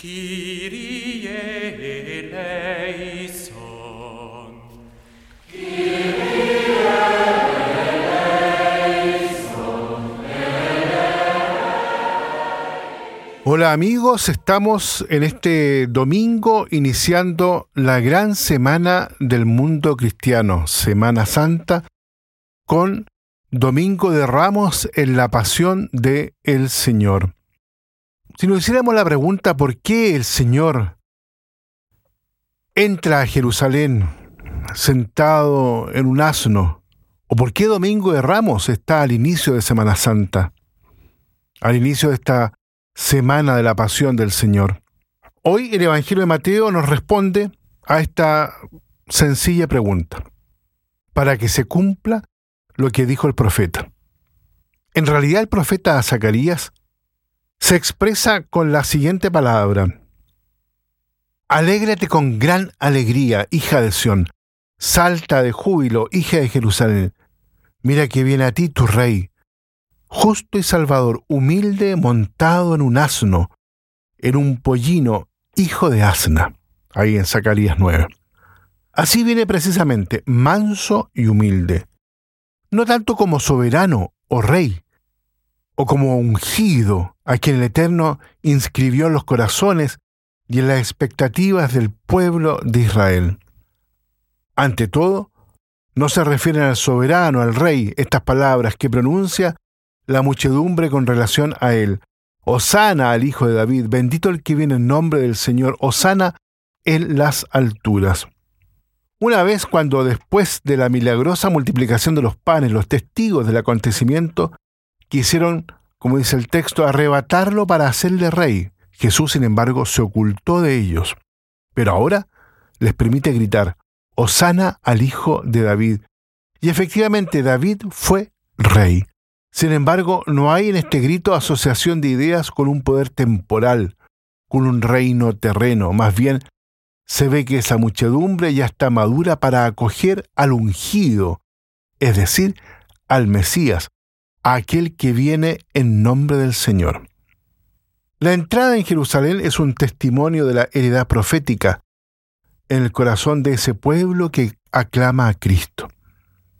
Kyrie eleison. Hola amigos, estamos en este domingo iniciando la gran semana del mundo cristiano, Semana Santa, con Domingo de Ramos en la Pasión de el Señor. Si nos hiciéramos la pregunta por qué el Señor entra a Jerusalén sentado en un asno, o por qué Domingo de Ramos está al inicio de Semana Santa, al inicio de esta semana de la pasión del Señor. Hoy el Evangelio de Mateo nos responde a esta sencilla pregunta, para que se cumpla lo que dijo el profeta. En realidad el profeta Zacarías se expresa con la siguiente palabra. Alégrate con gran alegría, hija de Sión. Salta de júbilo, hija de Jerusalén. Mira que viene a ti tu rey, justo y salvador, humilde, montado en un asno, en un pollino, hijo de asna, ahí en Zacarías 9. Así viene precisamente, manso y humilde, no tanto como soberano o rey, o como ungido, a quien el Eterno inscribió en los corazones y en las expectativas del pueblo de Israel. Ante todo, no se refieren al soberano, al rey, estas palabras que pronuncia la muchedumbre con relación a él. Osana al Hijo de David, bendito el que viene en nombre del Señor, Osana en las alturas. Una vez cuando después de la milagrosa multiplicación de los panes, los testigos del acontecimiento quisieron, como dice el texto, arrebatarlo para hacerle rey, Jesús, sin embargo, se ocultó de ellos. Pero ahora les permite gritar, Osana al Hijo de David. Y efectivamente David fue rey. Sin embargo, no hay en este grito asociación de ideas con un poder temporal, con un reino terreno. Más bien, se ve que esa muchedumbre ya está madura para acoger al ungido, es decir, al Mesías, a aquel que viene en nombre del Señor. La entrada en Jerusalén es un testimonio de la heredad profética en el corazón de ese pueblo que aclama a Cristo.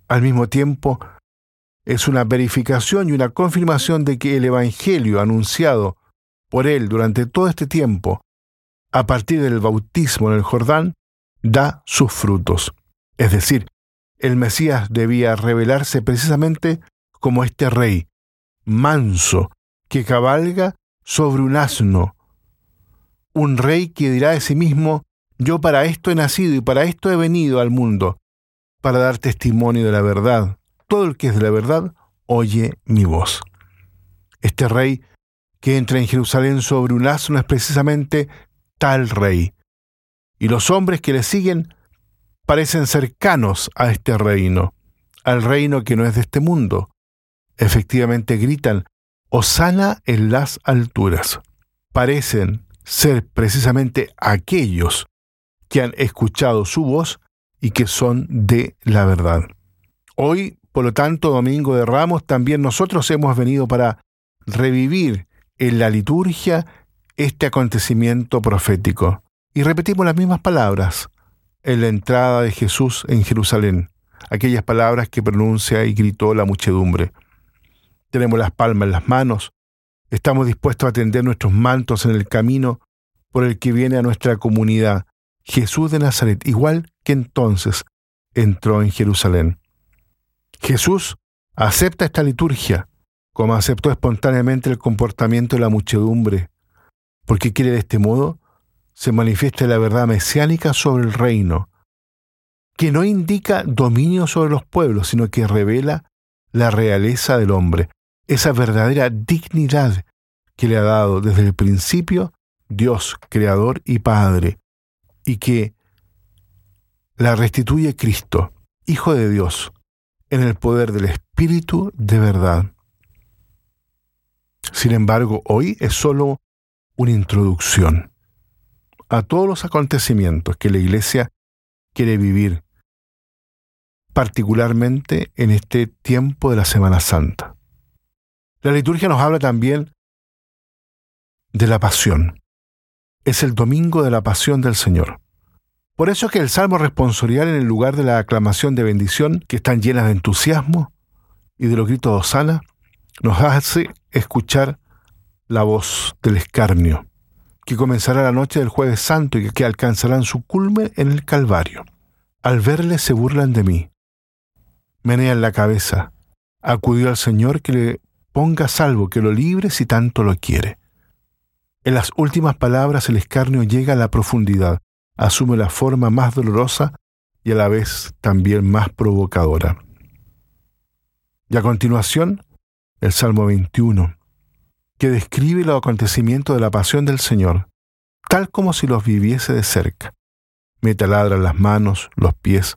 Al mismo tiempo, es una verificación y una confirmación de que el Evangelio anunciado por él durante todo este tiempo, a partir del bautismo en el Jordán, da sus frutos. Es decir, el Mesías debía revelarse precisamente como este rey, manso, que cabalga sobre un asno, un rey que dirá de sí mismo, yo para esto he nacido y para esto he venido al mundo, para dar testimonio de la verdad, todo el que es de la verdad oye mi voz. Este rey que entra en Jerusalén sobre un asno es precisamente tal rey. Y los hombres que le siguen parecen cercanos a este reino, al reino que no es de este mundo. Efectivamente gritan, Osana en las alturas. Parecen ser precisamente aquellos que han escuchado su voz y que son de la verdad. Hoy por lo tanto, Domingo de Ramos, también nosotros hemos venido para revivir en la liturgia este acontecimiento profético. Y repetimos las mismas palabras en la entrada de Jesús en Jerusalén, aquellas palabras que pronuncia y gritó la muchedumbre. Tenemos las palmas en las manos, estamos dispuestos a tender nuestros mantos en el camino por el que viene a nuestra comunidad, Jesús de Nazaret, igual que entonces entró en Jerusalén. Jesús acepta esta liturgia, como aceptó espontáneamente el comportamiento de la muchedumbre, porque quiere de este modo se manifieste la verdad mesiánica sobre el reino, que no indica dominio sobre los pueblos, sino que revela la realeza del hombre, esa verdadera dignidad que le ha dado desde el principio Dios, Creador y Padre, y que la restituye Cristo, Hijo de Dios, en el poder del Espíritu de verdad. Sin embargo, hoy es solo una introducción a todos los acontecimientos que la Iglesia quiere vivir, particularmente en este tiempo de la Semana Santa. La liturgia nos habla también de la pasión, es el domingo de la pasión del Señor. Por eso es que el salmo responsorial en el lugar de la aclamación de bendición, que están llenas de entusiasmo y de los gritos de Osana, nos hace escuchar la voz del escarnio, que comenzará la noche del jueves santo y que alcanzarán su culme en el Calvario. Al verle se burlan de mí, menean la cabeza, acudió al Señor que le ponga salvo, que lo libre si tanto lo quiere. En las últimas palabras el escarnio llega a la profundidad, asume la forma más dolorosa y a la vez también más provocadora. Y a continuación, el Salmo 21, que describe los acontecimientos de la pasión del Señor, tal como si los viviese de cerca. Me taladran las manos, los pies,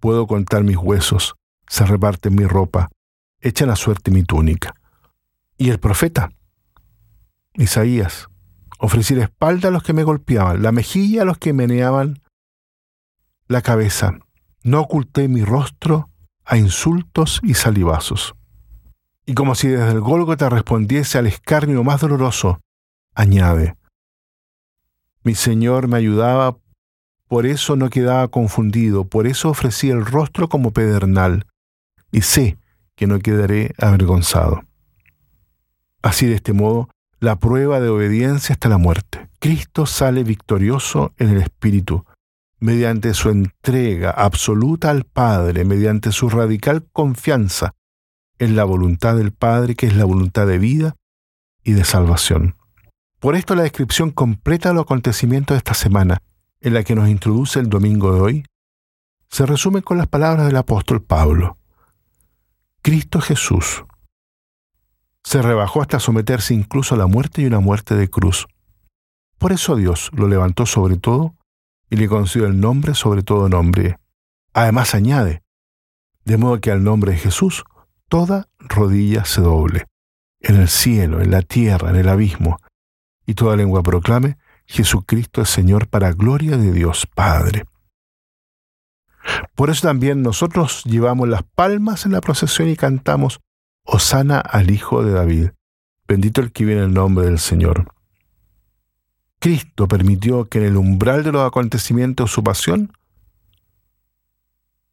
puedo contar mis huesos, se reparte mi ropa, echan a suerte mi túnica. Y el profeta, Isaías, ofrecí la espalda a los que me golpeaban, la mejilla a los que meneaban la cabeza. No oculté mi rostro a insultos y salivazos. Y como si desde el Gólgota respondiese al escarnio más doloroso, añade, mi Señor me ayudaba, por eso no quedaba confundido, por eso ofrecí el rostro como pedernal, y sé que no quedaré avergonzado. Así de este modo, la prueba de obediencia hasta la muerte. Cristo sale victorioso en el Espíritu, mediante su entrega absoluta al Padre, mediante su radical confianza en la voluntad del Padre, que es la voluntad de vida y de salvación. Por esto la descripción completa de los acontecimientos de esta semana, en la que nos introduce el domingo de hoy, se resume con las palabras del apóstol Pablo. Cristo Jesús, se rebajó hasta someterse incluso a la muerte y una muerte de cruz. Por eso Dios lo levantó sobre todo y le concedió el nombre sobre todo nombre. Además añade, de modo que al nombre de Jesús toda rodilla se doble, en el cielo, en la tierra, en el abismo, y toda lengua proclame, Jesucristo es Señor para gloria de Dios Padre. Por eso también nosotros llevamos las palmas en la procesión y cantamos Osana al Hijo de David. Bendito el que viene en el nombre del Señor. Cristo permitió que en el umbral de los acontecimientos su pasión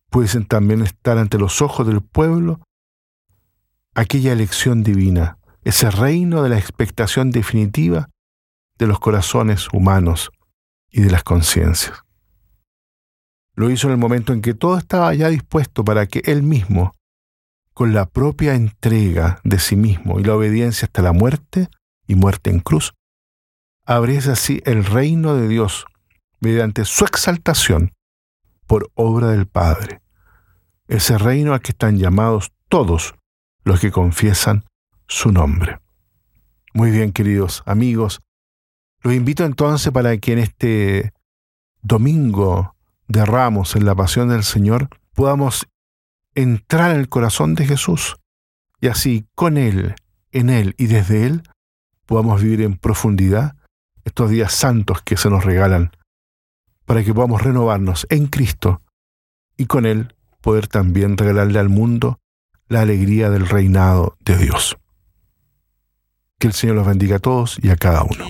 pudiesen también estar ante los ojos del pueblo aquella elección divina, ese reino de la expectación definitiva de los corazones humanos y de las conciencias. Lo hizo en el momento en que todo estaba ya dispuesto para que Él mismo con la propia entrega de sí mismo y la obediencia hasta la muerte y muerte en cruz, abriese así el reino de Dios mediante su exaltación por obra del Padre, ese reino al que están llamados todos los que confiesan su nombre. Muy bien, queridos amigos, los invito entonces para que en este domingo de Ramos en la Pasión del Señor podamos entrar en el corazón de Jesús y así con Él, en Él y desde Él podamos vivir en profundidad estos días santos que se nos regalan para que podamos renovarnos en Cristo y con Él poder también regalarle al mundo la alegría del reinado de Dios. Que el Señor los bendiga a todos y a cada uno.